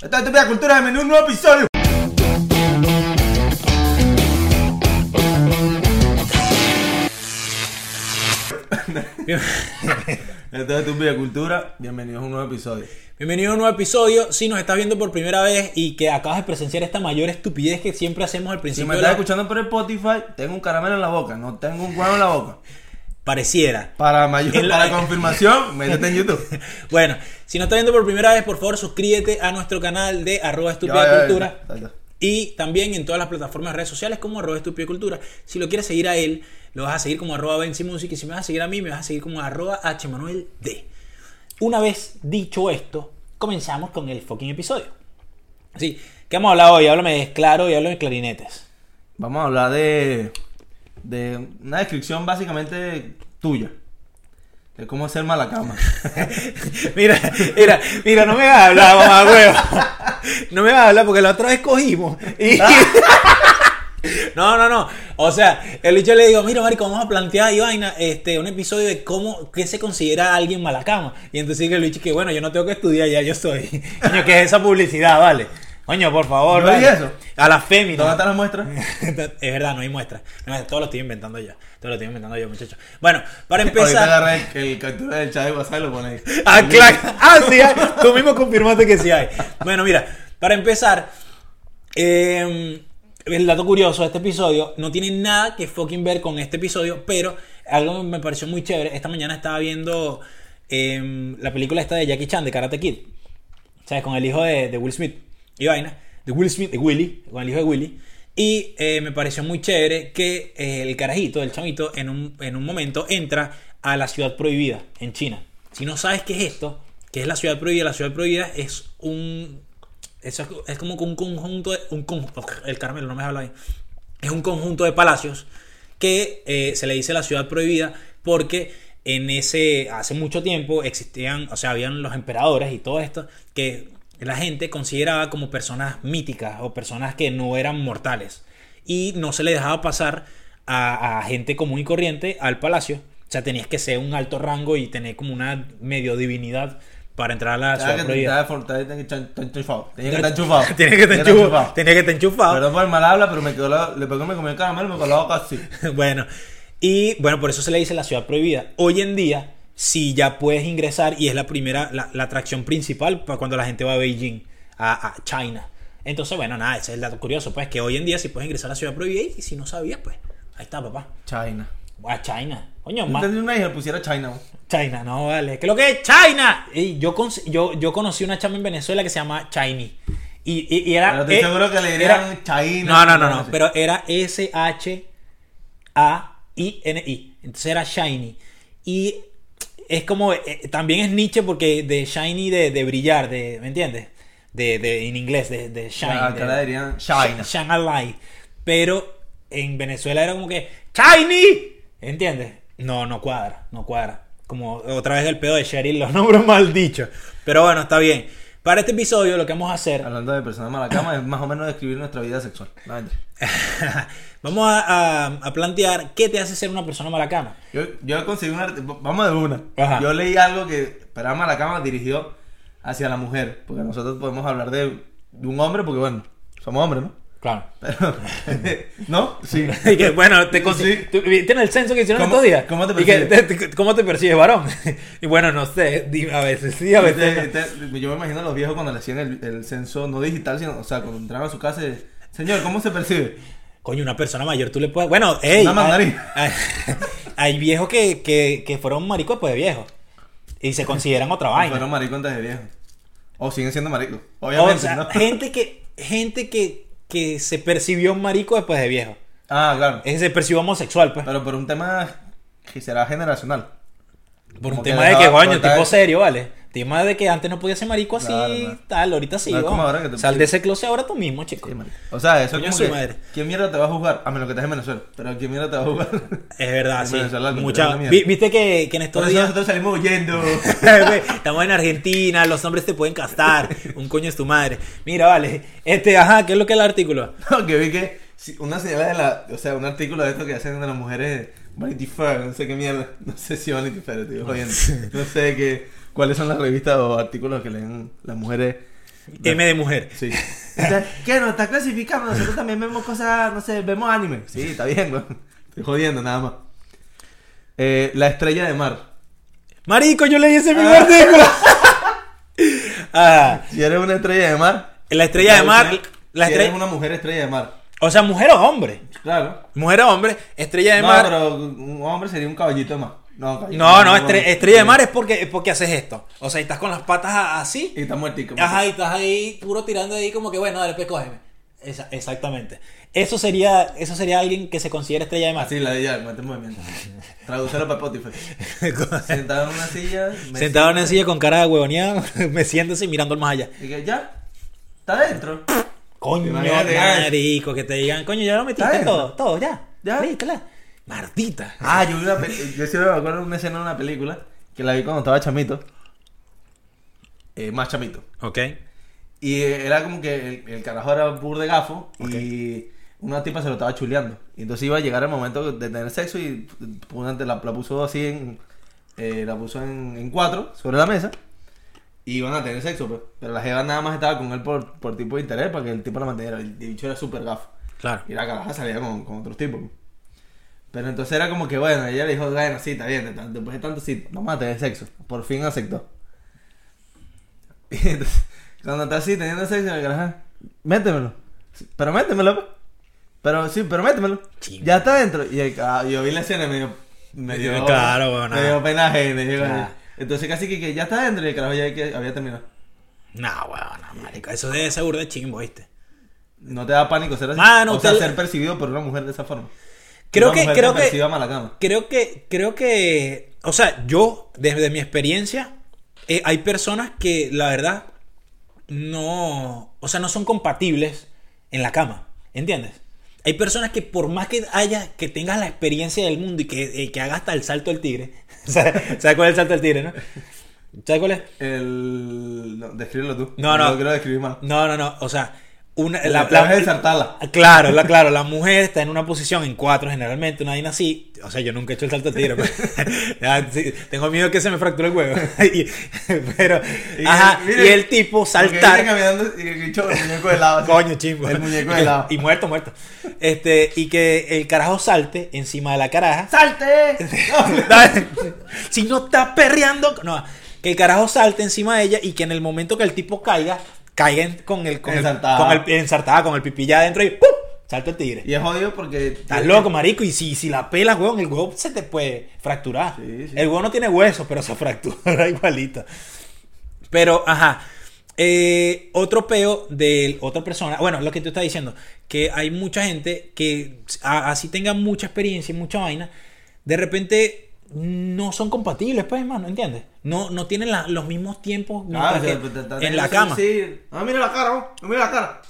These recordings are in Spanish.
Esta es Estúpida Cultura, bienvenido a un nuevo episodio. Esta es Estúpida Cultura, bienvenidos a un nuevo episodio. Bienvenido a un nuevo episodio. Si nos estás viendo por primera vez y que acabas de presenciar esta mayor estupidez que siempre hacemos al Si principio me de estás la... escuchando por Spotify, tengo un caramelo en la boca, no tengo un huevo en la boca. Pareciera. Para mayor, En la- para confirmación, métete en YouTube. Bueno, si nos estás viendo por primera vez, por favor suscríbete a nuestro canal de arroba estúpida Ya, ya, ya, cultura. ya. Y también en todas las plataformas de redes sociales como arroba estúpida cultura. Si lo quieres seguir a él, lo vas a seguir como arroba Music. Y si me vas a seguir a mí, me vas a seguir como arroba hmanueld. Una vez dicho esto, comenzamos con el fucking episodio. Sí, ¿qué hemos hablado hoy? Háblame claro y háblame de clarinetes. Vamos a hablar de, de una descripción básicamente tuya. De cómo hacer mala cama. Mira, mira, mira, no me vas a hablar, mamá. No me vas a hablar porque la otra vez cogimos. Y... No, no, no. O sea, el bicho le digo, mira, marico, vamos a plantear y vaina, este, un episodio de cómo, qué se considera alguien mala cama. Y entonces dice el bicho que, bueno, yo no tengo que estudiar, ya yo soy. Coño, ¿qué es esa publicidad, vale? Coño, por favor, ¿No vale. eso? A la fémina. ¿Dónde están las muestras? es verdad, no hay muestra. No, todo lo estoy inventando yo. Todo lo estoy inventando yo, muchachos. Bueno, para Ahorita empezar. agarré el, el captura del chat de WhatsApp y lo ahí. Ah, claro. Ah, sí, hay. tú mismo confirmaste que sí hay. Bueno, mira, para empezar, eh, el dato curioso de este episodio no tiene nada que fucking ver con este episodio, pero algo me pareció muy chévere. Esta mañana estaba viendo eh, la película esta de Jackie Chan, de Karate Kid. ¿Sabes? Con el hijo de, de Will Smith y vaina. De Will Smith, de Willy, con el hijo de Willy. Y eh, me pareció muy chévere que eh, el carajito, el chamito, en un, en un momento entra a la ciudad prohibida en China. Si no sabes qué es esto, qué es la ciudad prohibida, la ciudad prohibida es un. Es, es como un conjunto de. Un, el Carmelo, no me habla bien. Es un conjunto de palacios que eh, se le dice la ciudad prohibida porque en ese hace mucho tiempo existían, o sea, habían los emperadores y todo esto que la gente consideraba como personas míticas o personas que no eran mortales y no se le dejaba pasar a, a gente común y corriente al palacio. O sea, tenías que ser un alto rango y tener como una medio divinidad para entrar a la ciudad que- prohibida. estaba que estar enchufado. Tenía que estar enchufado. Tiene que estar enchufado. Tiene que estar enchufado. Perdón por el mal habla, pero me quedó la, le pegó, me comió el caramelo y me quedó la boca así. bueno, y bueno, por eso se le dice la ciudad prohibida. Hoy en día, sí ya puedes ingresar y es la primera, la, la atracción principal para cuando la gente va a Beijing, a, a China. Entonces, bueno, nada, ese es el dato curioso, pues que hoy en día sí puedes ingresar a la ciudad prohibida y si no sabías, pues ahí está, papá. China. A China. Coño, más. una hija pusiera China. China, no vale. ¿Qué es lo que es China? Y yo, con- yo, yo conocí una chama en Venezuela que se llama Chiny. Y, y- y era. Pero estoy eh, seguro que le dirían China. No, no, no, no. Pero era S-H-A-I-N-I. Entonces era Shiny. Y es como. eh, también es Nietzsche porque de Shiny de, de brillar, de, ¿me entiendes? De, de, en inglés, de, de shine. Ya, acá dirían Shine a light. Pero en Venezuela era como que. ¡Shiny! ¿Entiendes? No, no cuadra, no cuadra. Como otra vez el pedo de Cheryl, los nombres mal dichos. Pero bueno, está bien. Para este episodio lo que vamos a hacer. Hablando de personas mala cama, es más o menos describir nuestra vida sexual. No, vamos a, a- a plantear qué te hace ser una persona mala cama. Yo, yo conseguí una. Vamos de una. Ajá. Yo leí algo que Esperar mala cama dirigió hacia la mujer. Porque nosotros podemos hablar de, de un hombre, porque bueno, somos hombres, ¿no? Claro. Pero. ¿No? Sí. Y que, bueno, te Sí. ¿tú viste en el censo que hicieron ¿Cómo- estos días? cómo te percibes? ¿Cómo te percibes, varón? y bueno, no sé, a veces sí, a veces no. Yo me imagino a los viejos cuando le hacían el, el censo, no digital, sino, o sea, cuando entraban a su casa, y, señor, ¿cómo se percibe? Coño, una persona mayor, tú le puedes. Bueno, ey. Una mandarina. Hay, hay- hay viejos que, que, que fueron maricos después de viejos. Y se consideran otra vaina. Fueron maricos antes de viejos. O siguen siendo maricos. o Obviamente, sea, ¿no? gente que, gente que, que se percibió marico después de viejo. Ah, claro. Ese se percibió homosexual, pues. Pero por un tema que será generacional. Por un como que tema de que, coño, tipo serio, ¿vale? Tema de que antes no podía ser marico así, Claro, no. tal, ahorita sí. No como ahora que te- Sal de ese closet ahora tú mismo, chico. Sí. O sea, eso es como que, madre. ¿Quién mierda te va a juzgar? A menos que estés en Venezuela. Pero ¿quién mierda te va a juzgar? Es verdad, sí. Mucha-. Viste que, que en estos Por eso días. nosotros salimos huyendo. Estamos en Argentina, los hombres te pueden castar. Un coño es tu madre. Mira, vale. Este, ajá, ¿qué es lo que es el artículo? No, que vi que una señal de la. O sea, un artículo de esto que hacen de las mujeres. Vanity Fair, no sé qué mierda. No sé si Vanity Fair, estoy jodiendo. No sé qué, cuáles son las revistas o artículos que leen las mujeres M de mujer. Sí. ¿Qué? ¿Nos está clasificando? Nosotros también vemos cosas, no sé, vemos anime. Sí, está bien, güey. Estoy jodiendo, nada más. Eh, la estrella de mar. Marico, yo leí ese mismo artículo. Ah, Si eres una estrella de mar. la estrella de mar. La si eres estrella, una mujer estrella de mar. o sea, mujer o hombre. Claro. Mujer o hombre, estrella de no, mar. pero un hombre sería un caballito de mar. No, No, estre- estrella de mar es porque, es porque haces esto. O sea, estás con las patas así. Y está muertico. Ajá, y estás ahí puro tirando ahí como que bueno, dale, pues cógeme. Esa- exactamente. Eso sería, eso sería alguien que se considera estrella de mar. Así, la de ella, mete movimiento. Traducelo para Spotify. Sentado en una silla. Sentado en una silla con cara de huevoneado, me siento así mirando al más allá. Y que ya. Está dentro. Coño, ya. marico, que te digan, coño, ya lo metiste todo, todo, ya. Ya. Lítala. Mardita. Ah, yo vi una Yo siempre me acuerdo de una escena de una película que la vi cuando estaba chamito. Eh, más chamito. Ok. Y era como que el, el carajo era bur de gafo y una tipa se lo estaba chuleando. Y entonces iba a llegar el momento de tener sexo y la, la puso así en. eh, la puso en, en cuatro sobre la mesa. Y iban a tener sexo, pues. Pero la jeva nada más estaba con él por, por tipo de interés para que el tipo la manteniera. El bicho era súper gafo. Claro. Y la caraja salía con, con otros tipos. Pero entonces era como que, bueno, ella le dijo, bueno, sí, está bien, después de tanto, sí, vamos a tener sexo. Por fin aceptó. Y entonces, cuando está así teniendo sexo, la caraja, métemelo. Pero métemelo, pues. Pero sí, pero métemelo. Ya está dentro. Y el- ah, yo vi la escena y me dio, me dio, Claro, bueno, me dio pena ajena. Claro. Entonces casi que, que ya está dentro y el carajo ya que había terminado. No, weón, no, marico. Eso debe ser burda de chimbo, ¿viste? No te da pánico ser así. Mano, o sea, te- ser percibido por una mujer de esa forma. Creo que, creo que, creo que, creo que, o sea, yo, desde mi experiencia, eh, hay personas que, la verdad, no, o sea, no son compatibles en la cama, ¿entiendes? Hay personas que por más que haya, que tengas la experiencia del mundo y que, eh, que hagas hasta el salto del tigre, ¿sabes ¿sabes cuál es el salto del tigre, no? ¿Sabes cuál es? El... No, descríbelo tú. No, no. Lo quiero describir mal. No, no, no, o sea, una, La, la, de saltarla. Claro, la, claro, la mujer está en una posición en cuatro generalmente, una vaina así. O sea, yo nunca he hecho el salto de. Ya, sí, tengo miedo que se me fracture el huevo. Y- pero, Y ajá, y el tipo saltar. caminando y el bicho, el muñeco de lado. así. Coño, chimbo. El muñeco de lado. Y muerto, muerto. Este, y que el carajo salte encima de la caraja. ¡Salte! si no está perreando. No, que el carajo salte encima de ella y que en el momento que el tipo caiga, caiga con el. Con Ensartada. El, con el, ensartada, con el pipí ya adentro y ¡pum! Salta el tigre. Y es jodido porque. Estás loco, marico. Y si, si la pelas, huevón, el huevo se te puede fracturar. Sí, sí. El huevo no tiene hueso, pero se fractura igualito. Pero, ajá. Eh, otro peo de otra persona. Bueno, lo que tú estás diciendo. Que hay mucha gente que, a- así tenga mucha experiencia y mucha vaina, de repente no son compatibles, pues, hermano, ¿entiendes? No, no tienen la- los mismos tiempos Ah, que pues, te- te- en la cama. Sí. No, mira la cara. No, mira la cara.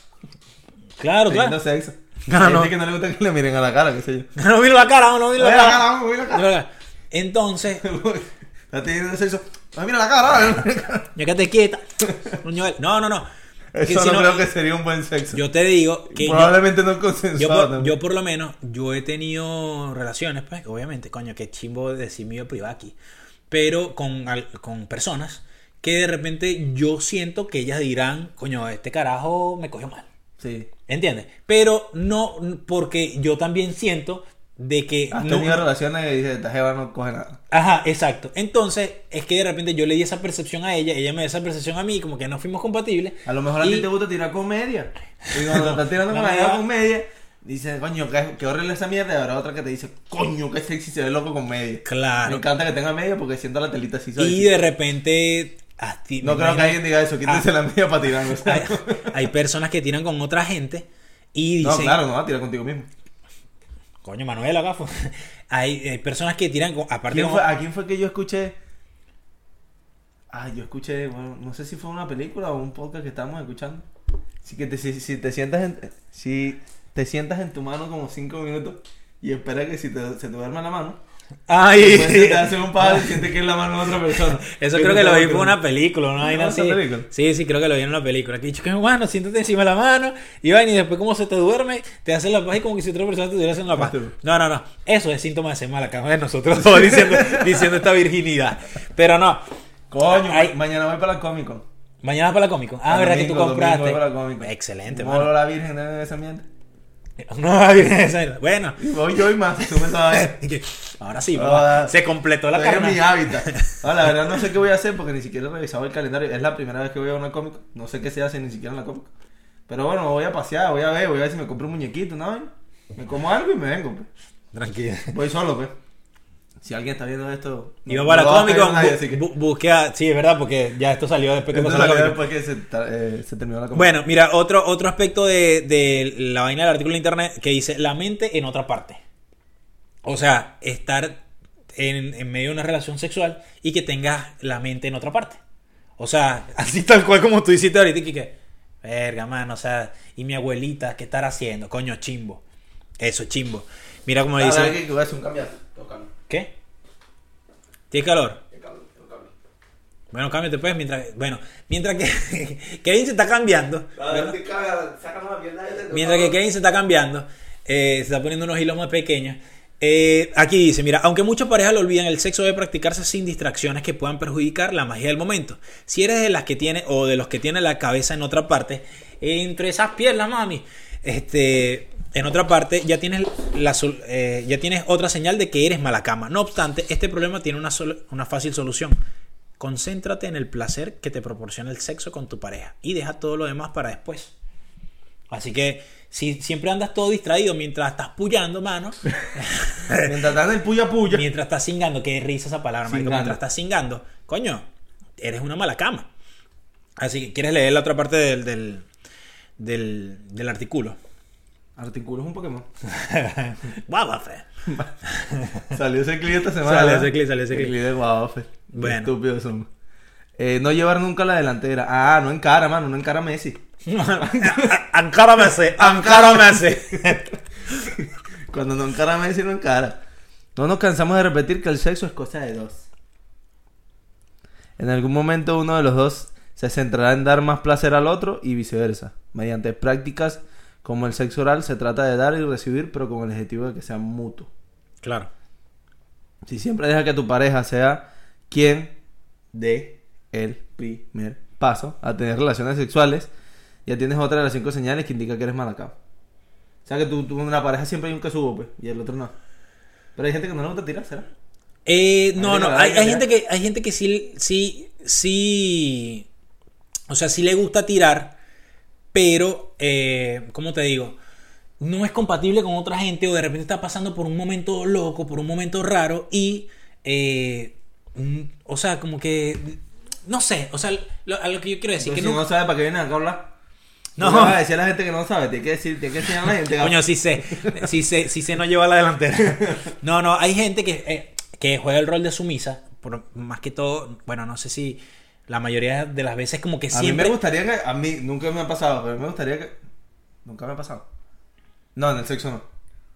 Claro, claro. Sexo. No, que no le gusta que le miren a la cara, qué sé yo. No miro la cara, no miro la Mira la cara. la cara. Entonces, Está teniendo sexo. No, mira la cara. ya que te quieta. No, no, no. Eso si no no- creo que sería un buen sexo. Yo te digo que yo, Probablemente no yo consensuado por, también. yo por lo menos, yo he tenido relaciones, pues, obviamente, coño, que chimbo decir mío privado aquí. Pero con, con personas que de repente yo siento que ellas dirán, coño, este carajo me cogió mal. Sí. ¿Entiendes? Pero no porque yo también siento de que Has no, tenido relaciones y dices, esta jeva no coge nada. Ajá, exacto. Entonces, es que de repente yo le di esa percepción a ella, ella me dio esa percepción a mí, como que no fuimos compatibles. A lo mejor a Y- ti te gusta tirar comedia. Y cuando te estás tirando No con la jeva comedia, dices, coño, qué, qué horrible esa mierda. Y habrá otra que te dice, coño, qué sexy se ve loco con media. Claro. Me encanta que tenga media porque siento la telita así Y suavecita. de repente. a ti- No creo que alguien diga eso, quítense Ah. la media para tirar. o sea. hay, hay personas que tiran con otra gente y No, dicen. claro, no va a tirar contigo mismo. Coño, Manuela, gafo. hay, hay personas que tiran con. Aparte ¿Quién fue- ¿A quién fue que yo escuché? Ah, yo escuché, bueno, no sé si fue una película o un podcast que estábamos escuchando. Así que te- si, si te sientas en, si te sientas en tu mano como cinco minutos y espera que si te, se te duerma la mano, Ay, después te hace un palo y sientes que es la mano de otra persona. Eso creo que lo vi por una película, una vaina ¿Ah, así. película? Sí, sí, creo que lo vi en una película. Que dicho que bueno, siéntate encima de la mano y vaina y después como se te duerme, te hace la paz y como que si otra persona te estuviera haciendo la paz. No, no, no. Eso es síntoma de ser mala cama de nosotros todos diciendo, diciendo esta virginidad. Pero no. Coño, Ay. mañana voy para la Comic Con. Mañana para la Comic Con. Ah, El verdad que tú compraste. para la Comic Con. Excelente, mano. la virgen de esa mierda. No, bueno. Y voy yo y más. Tú me sabes. Ahora sí, Ah, se completó la carne. mi hábitat. No, la verdad no sé qué voy a hacer porque ni siquiera he revisado el calendario. Es la primera vez que voy a una cómic. No sé qué se hace ni siquiera en la cómic. Pero bueno, me voy a pasear, voy a ver, voy a ver si me compro un muñequito, ¿no? Me como algo y me vengo, pues. Tranquilo. Voy solo, pues. Si alguien está viendo esto. no- Iba para no Comic caer Con, nadie, bu- así que- bu- busqué a- Sí, es verdad, porque ya esto salió después que pasó la después que se, ta- eh, se terminó la cómic. Bueno, mira, otro, otro aspecto de, de la vaina del artículo de internet que dice la mente en otra parte. O sea, estar en, en medio de una relación sexual y que tengas la mente en otra parte. O sea, así tal cual como tú hiciste ahorita, y que, verga, mano, o sea, y mi abuelita, ¿qué estará haciendo? Coño, chimbo. Eso, chimbo. Mira cómo Ah, dice. Que voy a hacer un cambiazo. ¿Qué? ¿Tiene calor? tengo calor, tengo calor. Bueno, cámbiate pues mientras. Bueno, mientras que Kevin se está cambiando. Mientras que Kevin se está cambiando, eh, se está poniendo unos hilos más pequeños. Eh, aquí dice, mira, aunque muchas parejas lo olvidan, el sexo debe practicarse sin distracciones que puedan perjudicar la magia del momento. Si eres de las que tiene o de los que tiene la cabeza en otra parte, entre esas piernas, mami, este, en otra parte ya tienes la eh, ya tienes otra señal de que eres mala cama. No obstante, este problema tiene una, una fácil solución. Concéntrate en el placer que te proporciona el sexo con tu pareja y deja todo lo demás para después. Así que si siempre andas todo distraído mientras estás puyando, mano, Mientras estás en el puya puya. mientras estás cingando, qué risa esa palabra, marico, mientras estás cingando, coño, eres una mala cama. Así que quieres leer la otra parte del, del, del, del artículo. Artículo es un Pokémon. Guabafe. Salió ese clip esta semana. Salió ese clip, salió ese El clip. clip de. Bueno. Estúpidos somos. Eh, no llevar nunca la delantera. Ah, no encara, mano. No encara a Messi. Ancárame ese, ancárame ese. Cuando no encara a Messi, no encara. No nos cansamos de repetir que el sexo es cosa de dos. En algún momento uno de los dos se centrará en dar más placer al otro y viceversa. Mediante prácticas como el sexo oral se trata de dar y recibir, pero con el objetivo de que sea mutuo. Claro. Si siempre deja que tu pareja sea quien dé el primer paso a tener relaciones sexuales, ya tienes otra de las cinco señales que indica que eres malacao. O sea que tú, tú en la pareja siempre hay un que subo, pues, y el otro no. Pero hay gente que no le gusta tirar, ¿será? Eh, no, no, hay, hay gente que hay gente que sí, sí, sí, o sea, sí le gusta tirar, pero, eh, ¿cómo te digo? No es compatible con otra gente o de repente está pasando por un momento loco, por un momento raro y, eh, o sea, como que, no sé, o sea, lo- a lo que yo quiero decir, Entonces, que si no, no sabe para qué viene acá a hablar. No. No. vas a decir a la gente que no sabe, tiene que decir, tiene que enseñar a la gente. Coño, sí sé. Sí sé, sí sé no lleva la delantera. No, no, hay gente que, eh, que juega el rol de sumisa. Por, más que todo, bueno, no sé si la mayoría de las veces como que A mí siempre... me gustaría que, a mí nunca me ha pasado, pero me gustaría que, nunca me ha pasado. No, en el sexo no.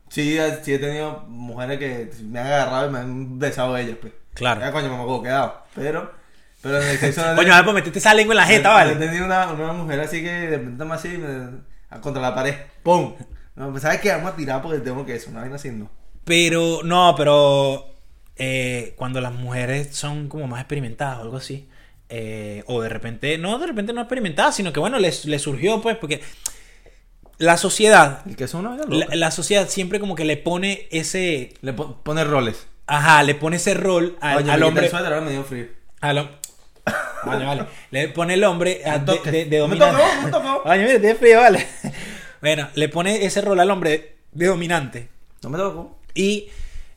Sí, he- sí he tenido mujeres que me han agarrado y me han besado ellas, pues. Claro. Ya, coño, me acuerdo quedado. Pero, pero en el sexo no. Coño, a ver, pues metiste esa lengua en la jeta, He ¿vale? tenido una, una mujer así que de repente más así, me- contra la pared. ¡Pum! No, pues, ¿sabes qué? Vamos a tirar porque tengo que eso, una vaina no. Pero, no, pero eh, cuando las mujeres son como más experimentadas o algo así, eh, o de repente, no, de repente no experimentadas, sino que bueno, les, les surgió pues, porque la sociedad, El que es una la, sociedad siempre como que le pone ese, Le po- pone roles. ajá, le pone ese rol al, Oye, me al hombre. suéter, ahora me dio frío. al hom- Vale, vale. Le pone el hombre a- de, de, de Me dominante. tocó, me tocó. Oye, tiene frío, vale. Bueno, le pone ese rol al hombre de dominante. No me tocó. Y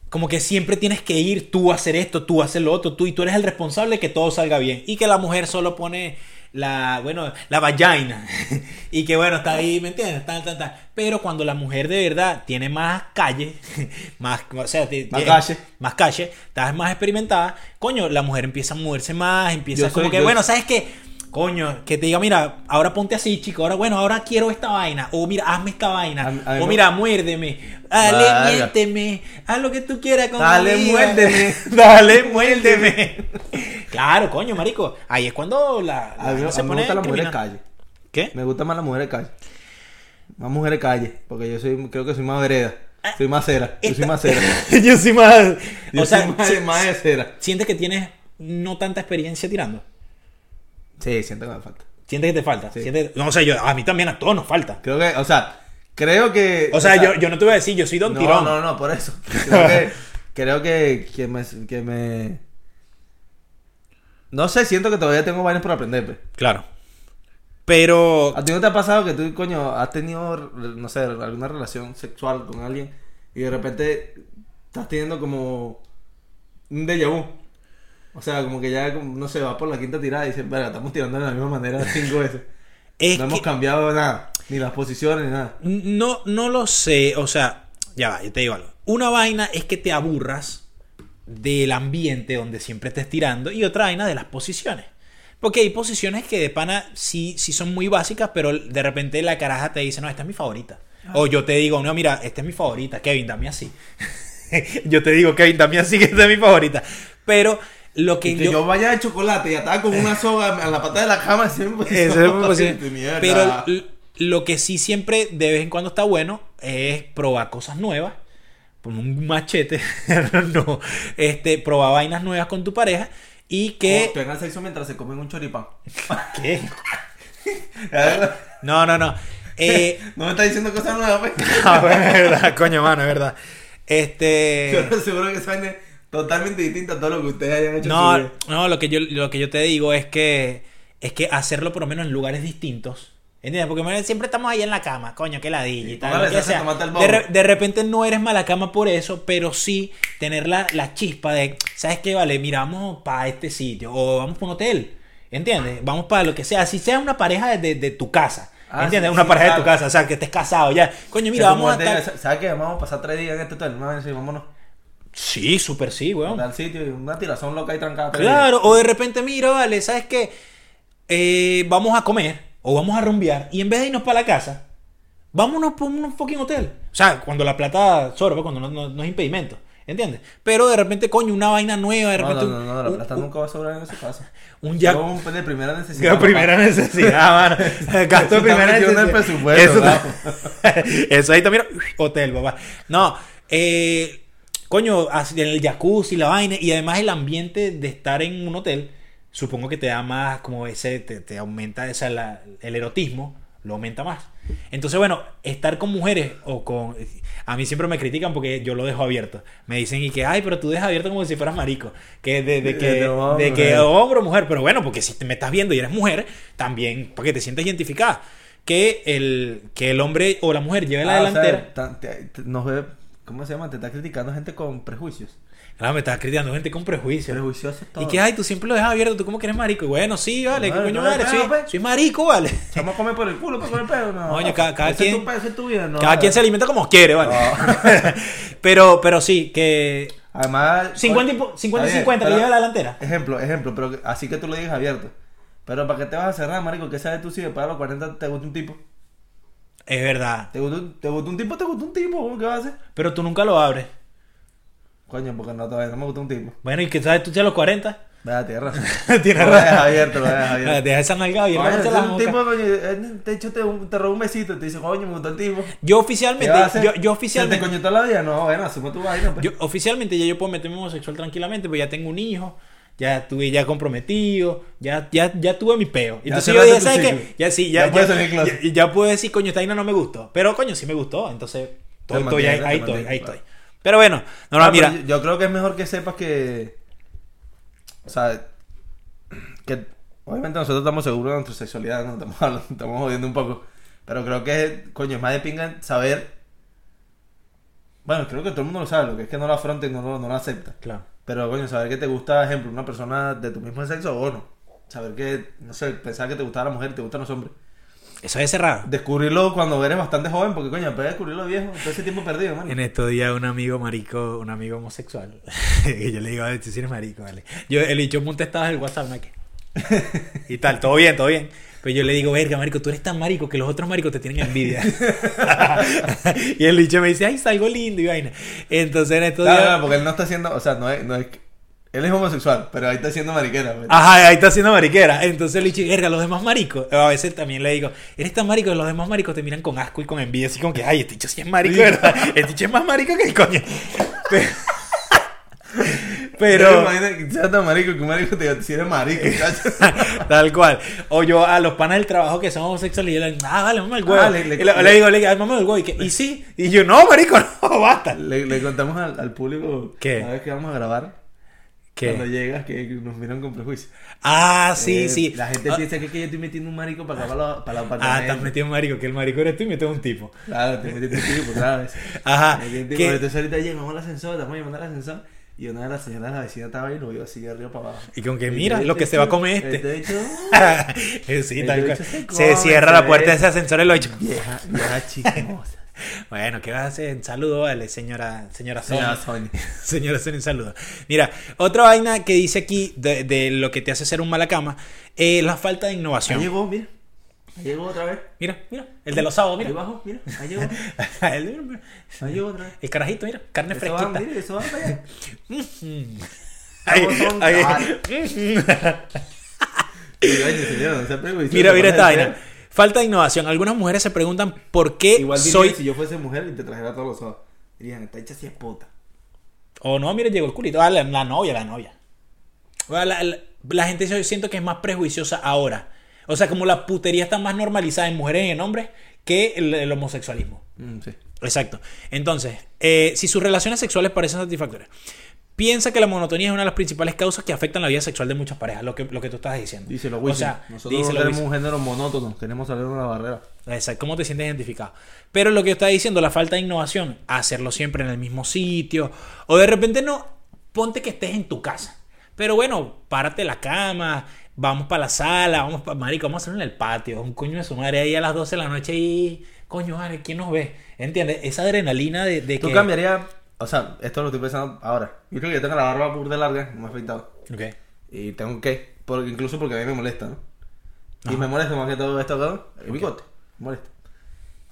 como que siempre tienes que ir tú a hacer esto, tú a hacer lo otro, tú y tú eres el responsable de que todo salga bien. Y que la mujer solo pone la, bueno, la vagina. y que bueno, está ahí, ¿me entiendes? Tal, tal, tal. Pero cuando la mujer de verdad tiene más calle, más, o sea, Más te- calle. más calle, estás más experimentada, coño, la mujer empieza a moverse más, empieza Yo como soy- que, yo- bueno, ¿sabes qué? Coño, que te diga, mira, ahora ponte así, chico, ahora bueno, ahora quiero esta vaina, o mira, hazme esta vaina, A a o mira, muérdeme, dale, Verga. miénteme, haz lo que tú quieras con Dale, muérdeme. dale, muérdeme. claro, coño, marico, ahí es cuando la, la A mí, se me pone gustan las mujeres criminal. calle. ¿Qué? Me gustan más las mujeres calle. Más mujeres calle. Porque yo soy, creo que soy más vereda. Soy más cera. Yo soy más cera. Yo soy más, Yo o sea, soy más, si- más de cera. sientes que tienes no tanta experiencia tirando. Sí, siento que me falta. ¿Sientes que te falta? Sí. ¿Sientes- No, o sea, yo, a mí también a todos nos falta. Creo que, o sea, creo que. O sea, yo, yo no te voy a decir, yo soy Don no, Tirón. No, no, por eso. Creo que, creo que, que me, que me. No sé, siento que todavía tengo vainas por aprender, pues. Claro. Pero. ¿A ti no te ha pasado que tú, coño, has tenido, no sé, alguna relación sexual con alguien y de repente estás teniendo como un déjà vu? O sea, como que ya, no sé, va por la quinta tirada y dices, verga, estamos tirando de la misma manera cinco veces. Es no hemos cambiado nada, ni las posiciones, ni nada. No, no lo sé, o sea, ya va, yo te digo algo. Una vaina es que te aburras del ambiente donde siempre estés tirando y otra vaina de las posiciones. Porque hay posiciones que de pana sí, sí son muy básicas, pero de repente la caraja te dice, no, esta es mi favorita. O yo te digo, no, mira, esta es mi favorita, Kevin, dame así. yo te digo, Kevin, dame así, que esta es mi favorita. Pero lo que yo, vaya de chocolate y ataba con una soga a la pata de la cama siempre. Eso es muy posible. Pero lo que sí siempre de vez en cuando está bueno es probar cosas nuevas. Con un machete. no. Este, probar vainas nuevas con tu pareja. Y que. Tengan sexo mientras se comen un choripán. ¿Qué? No, no, no. Eh, no me estás diciendo cosas nuevas, pues. no, es verdad, coño, mano, es verdad. Este. Yo seguro que suene totalmente distinto a todo lo que ustedes hayan hecho. en su No, vida. no, lo que yo, lo que yo te digo es que es que hacerlo por lo menos en lugares distintos. ¿Entiendes? Porque siempre estamos ahí en la cama, coño, que ladilla y tal. que sea. de re- repente no eres mala cama por eso, pero sí tener la, la chispa de, ¿sabes qué? Vale, mira, vamos para este sitio o vamos para un hotel. ¿Entiendes? Vamos para lo que sea. Si sea una pareja de, de- de tu casa. Ah, ¿Entiendes? sí, una sí, pareja de tu casa. O sea, que estés casado ya. Coño, mira, vamos a estar... ¿Sabes qué? Vamos a pasar tres días en este hotel. Vamos a decir, vámonos Sí, súper sí, weón. tal sitio y una tirazón loca y trancada. Claro, o de repente, mira, vale, ¿sabes qué? Eh, vamos a comer o vamos a rumbear y en vez de irnos para la casa, vámonos por un fucking hotel. O sea, cuando la plata sorbe, cuando no, no- no es impedimento. ¿Entiendes? Pero de repente, coño, una vaina nueva, de días. No, repente. no, no, no, la un- plata un- nunca va a sobrar en su casa. un ya- un de primera necesidad. Que primera necesidad, mano. Gasto de primera necesidad. presupuesto, Eso, eso ahí también. Hotel, papá. No, eh, coño, en el jacuzzi, la vaina. Y además el ambiente de estar en un hotel, supongo que te da más, como ese, te, te aumenta esa, la- el erotismo, lo aumenta más. Entonces, bueno, estar con mujeres o con... A mí siempre me critican porque yo lo dejo abierto. Me dicen y que, ay, pero tú dejas abierto como si fueras marico. Que de, de que, De que hombre o mujer. Pero bueno, porque si te me estás viendo y eres mujer, también porque te sientes identificada. Que el, que el hombre o la mujer lleve la Ah, o sea, delantera. nos ve, ¿cómo se llama? Te está criticando gente con prejuicios. Claro, me estás criticando gente con prejuicios. Prejuiciosos todos. Y que, ay, tú siempre lo dejas abierto, tú como que eres marico. Y bueno, sí, vale, ¿qué coño no, vale? Soy, pues. soy marico, vale. Vamos a comer por el culo, por el pedo, no. Coño, cada- cada Ese es quien- tu es tu vida, no. Cada quien se alimenta como quiere, vale. pero, pero sí, que Además. 50 y, coño, po- 50 y está bien, 50 que pero- lleva la delantera. Ejemplo, ejemplo, pero así que tú lo digas abierto. Pero ¿para qué te vas a cerrar, marico? ¿Qué sabes tú si de los 40 te gusta un tipo? Es verdad. ¿Te gusta, un- te gusta un tipo? ¿Te gusta un tipo? ¿Qué vas a hacer? Pero tú nunca lo abres. Coño, porque no, todavía no me gusta un tipo. Bueno, ¿y qué sabes tú ya a los 40? Vea, tienes razón. Tienes Lo razón. dejas abierto, lo dejas abierto. Deja esa nalga abierta. Coño, un tipo, coño, eh, te, hecho, te, te robó un besito y te dice, coño, me gustó el tipo. Yo ¿Qué oficialmente, yo, yo ¿Se te oficialmente, coñetó la vida? No, bueno, asume tu vaina. Pues. yo oficialmente ya yo puedo meterme homosexual tranquilamente, pues ya tengo un hijo, ya estuve ya comprometido, ya, ya, ya tuve mi peo. Ya Entonces yo dije, ¿sabes qué? Ya sí, ya, Ya closet. ya, ya puedo decir, coño, esta vaina no me gustó. Pero coño, sí me gustó, entonces estoy, estoy ahí, estoy, ahí estoy. Pero bueno, no, no, Ah, mira, yo, yo creo que es mejor que sepas que. O sea, que obviamente nosotros estamos seguros de nuestra sexualidad, no estamos, hablando- estamos jodiendo un poco. Pero creo que, coño, es más de pinga saber. Bueno, creo que todo el mundo lo sabe, lo que es que no lo afronta y no lo, no lo acepta. claro. Pero, coño, saber que te gusta, ejemplo, una persona de tu mismo sexo o no. Saber que, no sé, pensar que te gustaba la mujer y te gustan los hombres. Eso debe ser raro. Descubrirlo cuando eres bastante joven, porque, coño, puedes descubrirlo viejo, todo ese tiempo perdido, man. En estos días un amigo marico, un amigo homosexual, y yo le digo, a ver, tú sí eres marico, vale. Yo, el dicho monte estaba en el WhatsApp, ¿no? Y tal, todo bien, todo bien. Pero yo le digo, verga, marico, tú eres tan marico que los otros maricos te tienen envidia. y el dicho me dice, ay, salgo lindo y vaina. Entonces en estos Claro, días... claro, porque él no está haciendo, o sea, no es, no es, él es homosexual, pero ahí está haciendo mariquera. pues. Ajá, ahí está haciendo mariquera. Entonces le digo, verga, los demás maricos. A veces también le digo, eres tan marico que los demás maricos te miran con asco y con envidia. Así como que, ay, este dicho sí es marico. ¿verdad? Este dicho es más marico que el coño. Pero, Pero, Imagina que seas tan marico que un marico te si eres marico, tal cual. O yo a los panas del trabajo que son homosexuales y le digo, ah, vale, mamá el huevo. Ah, le- le- y le, le digo, le digo, "Ay, el huevo. Y, que, y sí. Y yo, no, marico, no, basta. Le, contamos al, al público ¿Qué? cada vez que vamos a grabar, cuando ¿Qué? llegas, que nos miran con prejuicio. Ah, sí, Eh, sí. La gente Ah, piensa que, es que yo estoy metiendo un marico para acá, para la, para la Ah, estás metido en marico, que el marico eres tú y metes un tipo. Claro, te metiste un tipo, ¿sabes? Ajá. Me metí- que- Entonces ahorita llegamos al ascensor, estamos llamando al ascensor. Y una de las señoras de la vecina estaba ahí y lo vio así de arriba para abajo. Y con que mira lo que se va a comer este hecho, sí, El tal bicho cual. se cierra la puerta de ese ascensor lo hecho. vieja, vieja chismosa. Bueno, ¿qué vas a hacer? Un saludo, vale, señora, señora Sonia. Señora Sonia. Señora Sonia, un saludo. Mira, otra vaina que dice aquí de, de lo que te hace ser un mala cama, eh, la falta de Ahí innovación. llegó, mira. Ahí llegó otra vez. Mira, mira, el de los sábados, Ahí mira. abajo, mira. Ahí llegó. mira, Ahí llegó otra vez. el carajito, mira, carne Eso va, fresquita. eso va para allá. Ahí, ahí. prejuiciosa, Mira, mira esta vaina. Falta de innovación. Algunas mujeres se preguntan por qué. Igual diría soy. si yo fuese mujer y te trajera todos los ojos. Dirían, esta hecha así es puta. O no, mira, llegó el culito. Ah, la, la novia, la novia. La, la- la gente yo siento que es más prejuiciosa ahora. O sea, como la putería está más normalizada en mujeres y en hombres que el, el homosexualismo. Mm, sí. Exacto. Entonces, eh, si sus relaciones sexuales parecen satisfactorias, piensa que la monotonía es una de las principales causas que afectan la vida sexual de muchas parejas, lo que, lo que tú estás diciendo. Díselo, O Wisin. sea, Nosotros díselo, Wisin. un género monótono, queremos salir de una barrera. Exacto, ¿cómo te sientes identificado? Pero lo que estaba diciendo, la falta de innovación, hacerlo siempre en el mismo sitio, o de repente no, ponte que estés en tu casa. Pero bueno, párate la cama, vamos para la sala, vamos para marico, vamos a hacerlo en el patio, un coño de su madre ahí a las 12 de la noche y coño, madre, ¿quién nos ve? ¿Entiendes? Esa adrenalina de, de ¿Tú que cambiarías? O sea, esto lo estoy pensando ahora. Yo creo que yo tengo la barba burda larga, no me he afeitado. Ok. Y tengo que, porque, incluso porque a mí me molesta, ¿no? Y me molesta más que todo esto acá, el bigote. Me molesta.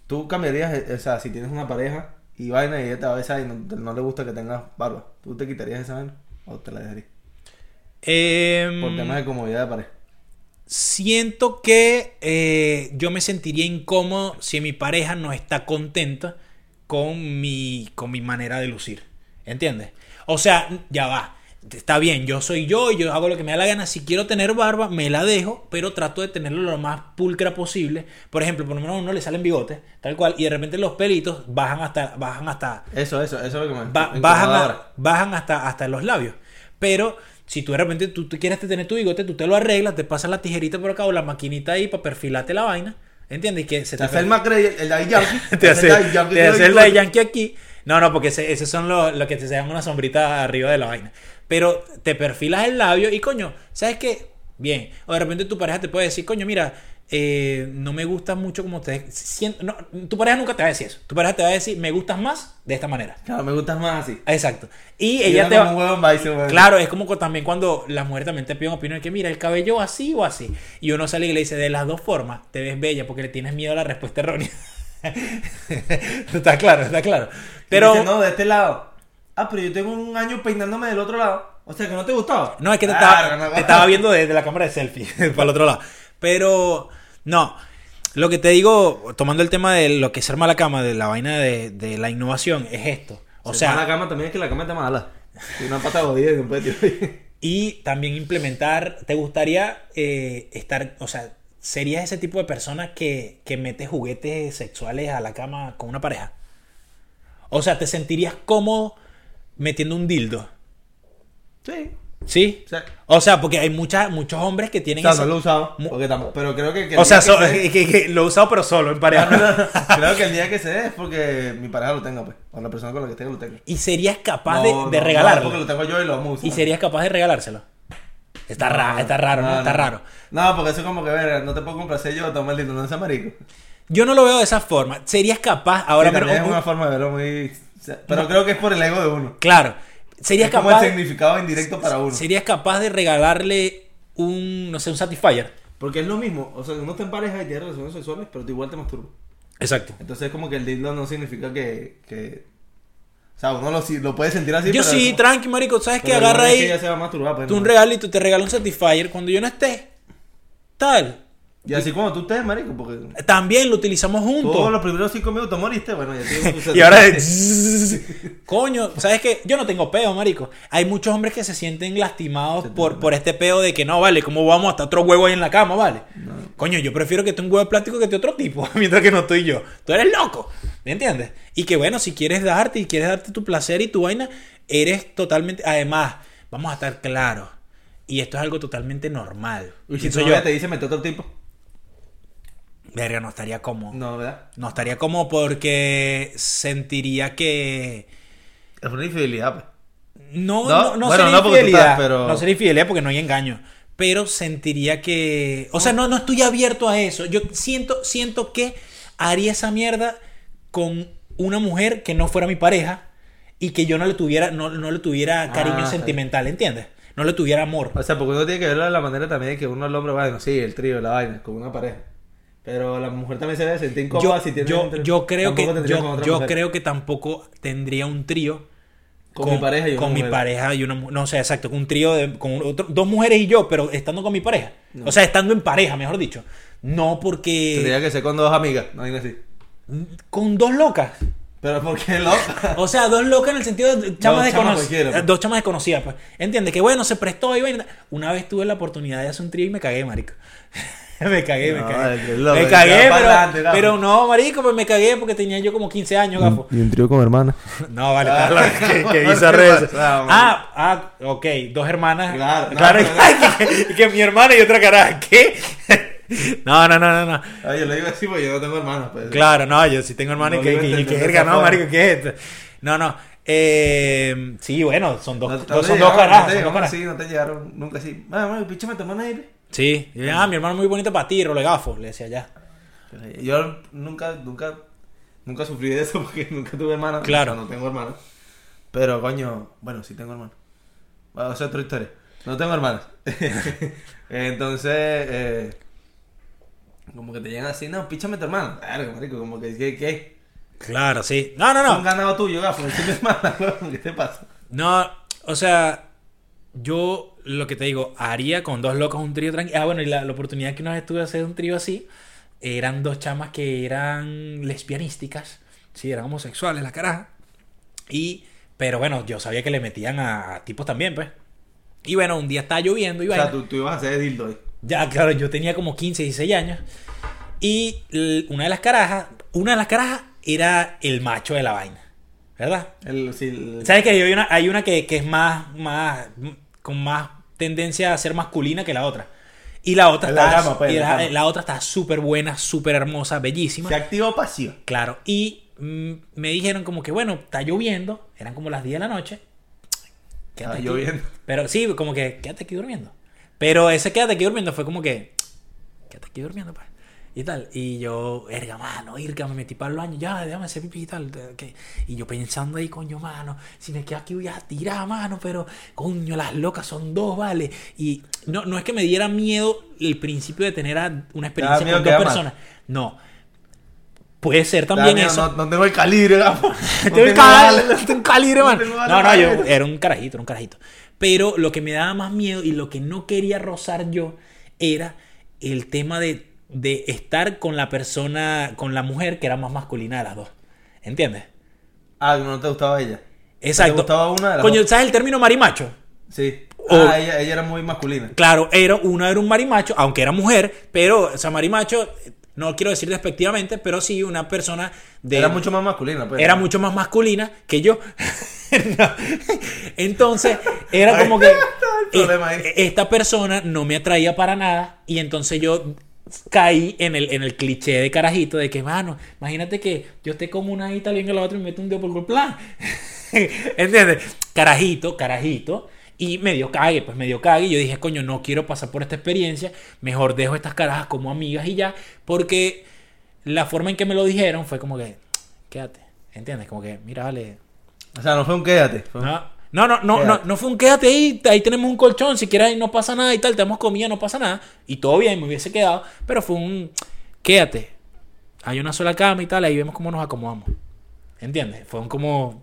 ¿Tú cambiarías, eh, o sea, si tienes una pareja y vaina y ella te va a besar y no, no le gusta que tengas barba, ¿tú te quitarías esa vaina o te la dejarías? Em, Por temas de comodidad de pareja. siento que eh, yo me sentiría incómodo si mi pareja no está contenta con mi, con mi manera de lucir. ¿Entiendes? O sea, ya va. Está bien, yo soy yo y yo hago lo que me da la gana. Si quiero tener barba, me la dejo, pero trato de tenerlo lo más pulcra posible. Por ejemplo, por lo menos a uno le salen bigotes, tal cual, y de repente los pelitos bajan hasta, bajan hasta, Eso, eso, eso es lo que me ba- bajan, a- bajan hasta, hasta los labios. Pero si tú de repente tú, tú quieres tener tu bigote, tú te lo arreglas, te pasas la tijerita por acá o la maquinita ahí para perfilarte la vaina. ¿Entiendes? Y que se Te hace el McRae, el, Daddy Yankee. te hace, te el. Daddy Yankee aquí. No, no, porque ese- esos son los los que te dan una sombrita arriba de la vaina. Pero te perfilas el labio y coño, ¿sabes qué? Bien. O de repente tu pareja te puede decir, coño, mira, eh, no me gusta mucho como te siento. No, tu pareja nunca te va a decir eso. Tu pareja te va a decir, me gustas más de esta manera. Claro, me gustas más así. Exacto. Y Y ella te va. Claro, es como también cuando las mujeres también te piden opinión de que mira, el cabello así o así. Y uno sale y le dice, de las dos formas, te ves bella porque le tienes miedo a la respuesta errónea. está claro, está claro. Pero Pero no, de este lado. Ah, pero yo tengo un año peinándome del otro lado. O sea, que no te gustaba. no, es que te, Ah, estaba, no, no. te estaba viendo desde la cámara de selfie, para el otro lado. Pero, no. Lo que te digo, tomando el tema de lo que es ser mala cama, de la vaina de, de la innovación, es esto. O Se sea, la cama también es que la cama está mala. Una pata jodida y un petio. Y también implementar, ¿te gustaría eh, estar, o sea, serías ese tipo de persona que, que mete juguetes sexuales a la cama con una pareja? O sea, ¿te sentirías cómodo metiendo un dildo? sí. ¿Sí? O sea, O sea, porque hay muchas, muchos hombres que o tienen sea, ese- no lo he usado. Porque tampoco, pero creo que, O sea, so- se- que- lo he usado pero solo en pareja. creo que el día que se dé es porque mi pareja lo tenga, pues. O la persona con la que esté lo tenga. y serías capaz No, de, de no, regalarlo. porque lo tengo yo y lo vamos a usar. y serías capaz de regalárselo. Está, raro, está raro, ¿no? Está raro. No, porque eso es como que, ver, no te puedo complacer yo, toma el lindo, no seas marico. Yo no lo veo de esa forma. Serías capaz, ahora, Sí, pero es una forma de verlo muy... o Pero creo que es por el ego de uno. claro, serías Es como capaz. el significado indirecto para uno. ¿Serías capaz de regalarle un, no sé, un Satisfyer? Porque es lo mismo. O sea, uno está en pareja y tiene relaciones sexuales, pero tú igual te masturbas. Exacto. Entonces, como que el dildo no significa que. que... O sea, uno lo, si- lo puede sentir así. Yo pero sí, es- tranqui, marico, ¿sabes pero qué? no Agarra es que ahí ella se va a masturbar, pues, tú no. un regalito, te regala un Satisfyer cuando yo no esté. Tal. Y así como tú estés, marico, porque También lo utilizamos juntos. todos los primeros cinco minutos moriste, bueno, ya tienes Y ahora coño, ¿sabes qué? Yo no tengo peo, marico. Hay muchos hombres que se sienten lastimados por, por este peo de que no, vale, ¿cómo vamos hasta otro huevo ahí en la cama, vale? Coño, yo prefiero que esté un huevo de plástico que esté otro tipo, mientras que no estoy yo. Tú eres loco, ¿me entiendes? Y que bueno, si quieres darte y quieres darte tu placer y tu vaina, eres totalmente... Además, vamos a estar claros. Y esto es algo totalmente normal. Y si tu yo, te dice mete otro tipo. Verga, no estaría cómodo. No, ¿verdad? No estaría cómodo porque sentiría que... Es una infidelidad, pues. No, No, no, no bueno, sería no infidelidad. estás, pero- No sería infidelidad porque no hay engaño. Pero sentiría que. O sea, no, no estoy abierto a eso. Yo siento, siento que haría esa mierda con una mujer que no fuera mi pareja y que yo no le tuviera, no, no le tuviera cariño Ah, sí. sentimental, ¿entiendes? No le tuviera amor. O sea, porque uno tiene que verlo de la manera también de que uno al hombre, bueno, sí, el trío, la vaina, con una pareja. Pero la mujer también se debe sentir incómoda Yo, si tiene yo, un yo creo que Tampoco tendría con yo, otra yo creo que tampoco tendría un trío Con mi pareja y una con mi pareja y una no sé exacto con un trío de con otro- dos mujeres y yo pero estando con mi pareja. O sea estando en pareja mejor dicho. No porque Tendría que ser con dos amigas, no hay así. con dos locas. Pero ¿por qué loca? o sea dos locas en el sentido de chamas desconocidas pues. dos chamas desconocidas pues. Entiendes que bueno se prestó y vaina. una vez tuve la oportunidad de hacer un trío y me cagué marico me cagué, me No, cagué. el loco, me cagué, pero, adelante, gafo. pero no, marico, pues me cagué porque tenía yo como 15 años, gafo. Y un trío con hermanas. No, vale, Ah, estás loco, que, que ¿qué bizarro eso. Ah, ah, ok, dos hermanas. Claro, no, claro, no, que, que- que mi hermana y otra caraja. ¿Qué? No, no, no, no, no. Ay, yo lo digo así porque yo no tengo hermanas. Pues. Claro, no, yo sí tengo hermana y No que, que, que verga, no, marico, ¿qué es esto? No, no. Eh, sí, bueno, son dos, No, no son dos carajas. No te son dos carajas. así, no te llegaron nunca así. Ah, bueno, píchame tu hermana ahí. Sí, y ah, mi hermano es muy bonito para ti, rolegafo, le decía ya. Yo nunca, nunca, nunca sufrí de eso porque nunca tuve hermanas. Claro. No tengo hermanas. Pero, coño, bueno, sí tengo hermanas. Va a ser otra historia. No tengo hermanas. Entonces, eh, como que te llegan así, no, píchame tu hermana. Verga, marico, como que, ¿qué? qué? Claro, sí. No, no, Es un no. ganado tuyo, gafo. Es mi hermana, weón, ¿qué te pasa? No, o sea, yo lo que te digo, haría con dos locos un trío tranquilo. Ah, bueno, y la, la oportunidad que una vez tuve de hacer un trío así, eran dos chamas que eran lesbianísticas, sí, eran homosexuales, la caraja. Y, pero bueno, yo sabía que le metían a, a tipos también, pues. Y bueno, un día estaba lloviendo y O sea, tú, tú ibas a hacer dildo ahí. Ya, claro, yo tenía como 15, 16 años. Y una de las carajas, una de las carajas era el macho de la vaina. ¿Verdad? El, sí, el- ¿Sabes que hay una, hay una que, que es más, más, con más tendencia a ser masculina que la otra? Y la otra la está, pues, y la la, cama. la otra está súper buena, súper hermosa, bellísima. ¿Se activa o pasiva? Claro. Y mm, me dijeron como que, bueno, está lloviendo, eran como las 10 de la noche. Ah, aquí. lloviendo. Pero sí, como que, quédate aquí durmiendo. Pero ese quédate aquí durmiendo fue como que, quédate aquí durmiendo, pues. Y tal. Y yo, erga, mano, irga, me metí para el baño, ya, déjame hacer pipí y tal. Y yo pensando ahí, coño, mano, si me quedo aquí voy a tirar, mano, pero, coño, las locas son dos, vale. Y no, no es que me diera miedo el principio de tener a- una experiencia con dos personas. No. Puede ser también miedo, eso. No, no tengo el calibre. No Tengo el tengo cal- balas. tengo calibre, No man. No, no, yo era un carajito, era un carajito. Pero lo que me daba más miedo y lo que no quería rozar yo era el tema de, de estar con la persona, con la mujer que era más masculina de las dos. ¿Entiendes? Ah, no te gustaba ella. Exacto. ¿Te gustaba una de las Coño, dos? ¿sabes el término marimacho? Sí. O- Ah, ella, ella era muy masculina. Claro, era, uno era un marimacho, aunque era mujer, pero, o sea, marimacho, no quiero decir despectivamente, pero sí una persona de... Era mucho más masculina, pues. era mucho más masculina que yo. No. Entonces, era como que eh, esta persona no me atraía para nada y entonces yo caí en el, en el cliché de carajito de que, mano, imagínate que yo esté como una y tal, venga la otra y me meto un dedo por el plan. ¿Entiendes? Carajito, carajito. Y medio cague, pues medio cague. Y yo dije, coño, no quiero pasar por esta experiencia. Mejor dejo estas carajas como amigas y ya. Porque la forma en que me lo dijeron fue como que, quédate. ¿Entiendes? Como que, mira, vale. O sea, no fue un quédate. fue No, no, no, no, no, no fue un quédate ahí. Ahí tenemos un colchón. Si quieres, ahí no pasa nada y tal. Te damos comida, no pasa nada. Y todo bien, me hubiese quedado. Pero fue un quédate. Hay una sola cama y tal. Ahí vemos cómo nos acomodamos. ¿Entiendes? Fue un como.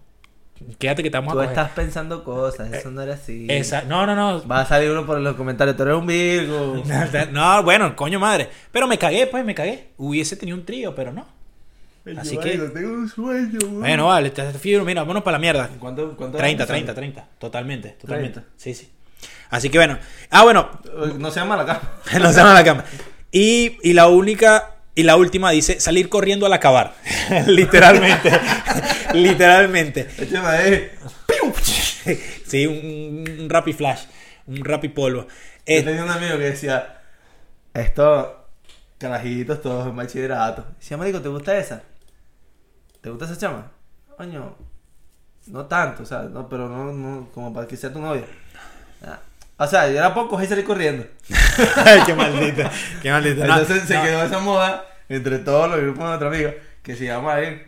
Quédate que te vamos a Tú coger. estás pensando cosas, eso no era así. Esa, no, no, no. Va a salir uno por los comentarios, tú eres un Virgo. No, bueno, coño madre. Pero me cagué, pues, me cagué. Hubiese tenido un trío, pero no. Así Yo, que- tengo un sueño, weón. Bueno, vale, te fijo, mira, vámonos para la mierda. ¿Cuánto, cuánto 30, era? 30, 30. Totalmente, totalmente. 30. Sí, sí. Así que bueno. Ah, bueno, No se llama la cama. no se llama la cama. Y, y la única y la última dice salir corriendo al acabar. Literalmente. Literalmente. Sí, un, un rapid flash. Un rapid polvo. Yo Eh, tenía un amigo que decía, estos carajitos todos en bachillerato. Decía, marico, ¿te gusta esa? ¿Te gusta esa chama? Coño, no tanto, o sea, no, pero no, no como para que sea tu novia. Ah, O sea, yo era poco y salir corriendo. Qué maldito. Qué maldito. No, Entonces se no. quedó esa moda entre todos los grupos de nuestros amigos que se llama él.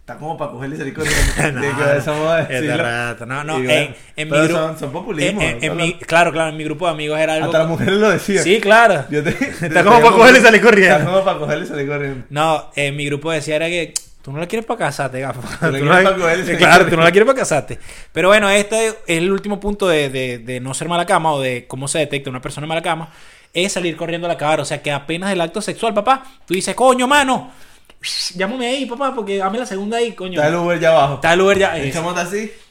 Está como para cogerle y salir corriendo. No, quedó esa moda de este rato. No, no, Y en, bueno, en mi pero grupo. son, son populismo. en- en mi- claro, claro, en mi grupo de amigos era algo. Hasta las mujeres lo decían. Sí, claro. Yo te- Está te- como para cogerle y salir corriendo. Está como para cogerle y salir corriendo. No, en mi grupo decía era que tú no la quieres para casarte, gafo. la Tú quieres la- Claro, tú no la quieres para casarte. Pero bueno, este es el último punto de, de- de no ser mala cama o de cómo se detecta una persona mala cama. Es salir corriendo a la acabar. O sea, que apenas el acto sexual, papá, tú dices, coño, mano, llámame ahí, papá, porque dame la segunda ahí, coño. Está el Uber ya abajo. Está el Uber ya. El eso. chamo está así.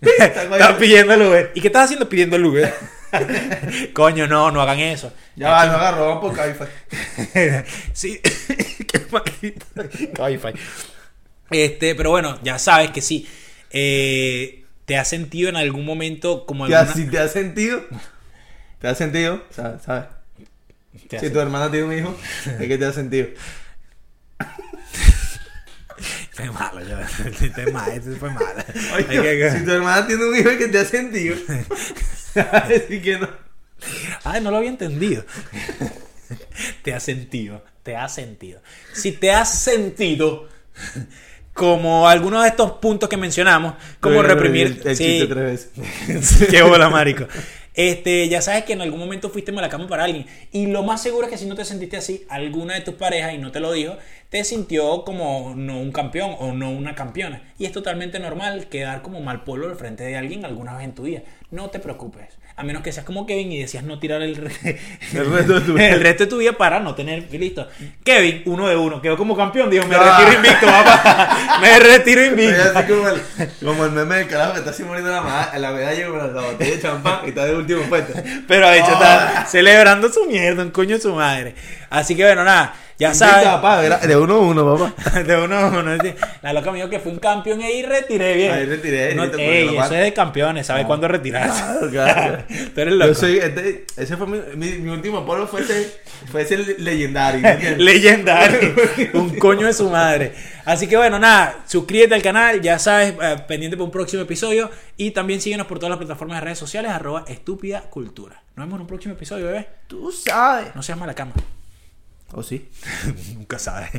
Estás pidiendo el Uber. ¿Y qué estás haciendo pidiendo el Uber? Coño, no, no hagan eso. Ya va, no agarró, vamos por Cabify. sí, qué maldito. Cabify. Este, pero bueno, ya sabes que sí. Eh, ¿Te has sentido en algún momento como ¿Te alguna... si te has sentido, te has sentido, ¿sabes? Si tu hermana tiene un hijo, es que te has sentido. Fue malo, yo. Malo, este fue malo. Oye, que- si tu hermana tiene un hijo, es que te has sentido. Así que no. Ay, no lo había entendido. te has sentido, te has sentido. Si te has sentido como algunos de estos puntos que mencionamos, como Pero, reprimir... El, el sí. chiste tres veces. Qué bola, marico. Este, ya sabes que en algún momento fuiste mala cama para alguien. Y lo más seguro es que si no te sentiste así, alguna de tus parejas, y no te lo dijo, te sintió como no un campeón o no una campeona. Y es totalmente normal quedar como mal polvo al frente de alguien alguna vez en tu vida. No te preocupes. A menos que seas como Kevin y decías no tirar el, re- El resto de tu vida. el resto de tu vida para no tener listo. Kevin, uno de uno, quedó como campeón. Dijo, me retiro invicto, papá. Me retiro invicto. Así como el, como el meme del carajo que está así muriendo la, la medalla con la, la botella de champán y está de último puesto. Pero de hecho está celebrando su mierda, un coño de su madre. Así que bueno, nada, ya sabes. papá, de uno a uno, papá. De uno a uno. La loca me dijo que fui un campeón y ahí retiré bien. Ahí retiré, No, ey, eso es de campeones, ¿sabes cuándo retirarse? Claro, claro. Tú eres loco. Yo soy, este, ese fue mi, mi, mi último polo, fue ese, fue ese legendario. Legendario. un coño de su madre. Así que bueno, nada, suscríbete al canal, ya sabes, eh, pendiente para un próximo episodio. Y también síguenos por todas las plataformas de redes sociales, arroba estúpida cultura. Nos vemos en un próximo episodio, bebé. Tú sabes. No seas mala cama. ¿O sí? Nunca sabe.